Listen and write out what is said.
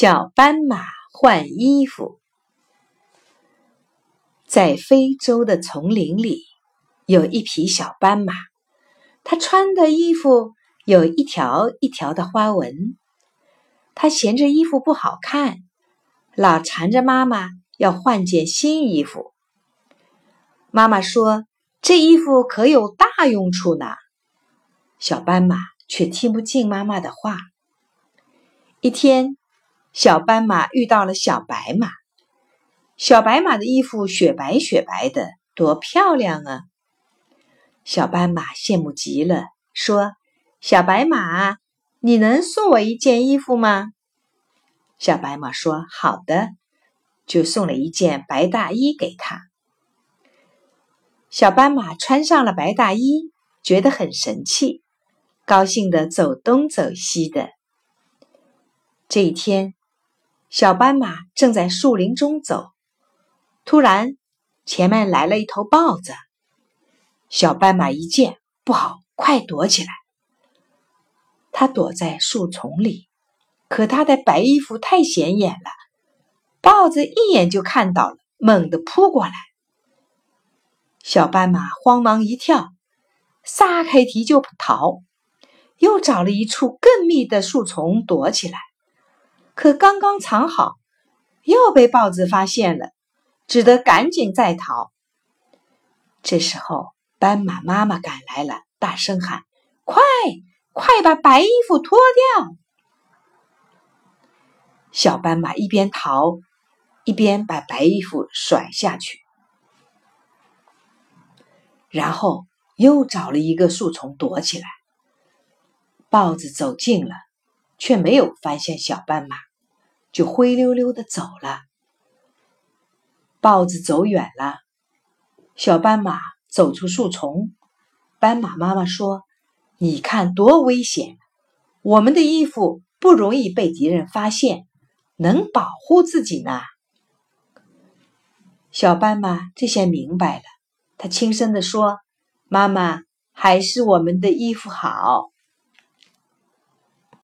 小斑马换衣服。在非洲的丛林里，有一匹小斑马，它穿的衣服有一条一条的花纹。它嫌着衣服不好看，老缠着妈妈要换件新衣服。妈妈说：“这衣服可有大用处呢。”小斑马却听不进妈妈的话。一天。小斑马遇到了小白马，小白马的衣服雪白雪白的，多漂亮啊！小斑马羡慕极了，说：“小白马，你能送我一件衣服吗？”小白马说：“好的。”就送了一件白大衣给他。小斑马穿上了白大衣，觉得很神气，高兴的走东走西的。这一天。小斑马正在树林中走，突然前面来了一头豹子。小斑马一见不好，快躲起来。他躲在树丛里，可他的白衣服太显眼了，豹子一眼就看到了，猛地扑过来。小斑马慌忙一跳，撒开蹄就逃，又找了一处更密的树丛躲起来。可刚刚藏好，又被豹子发现了，只得赶紧再逃。这时候，斑马妈妈赶来了，大声喊：“快，快把白衣服脱掉！”小斑马一边逃，一边把白衣服甩下去，然后又找了一个树丛躲起来。豹子走近了，却没有发现小斑马。就灰溜溜的走了。豹子走远了，小斑马走出树丛。斑马妈妈说：“你看多危险！我们的衣服不容易被敌人发现，能保护自己呢。”小斑马这下明白了，他轻声地说：“妈妈，还是我们的衣服好。”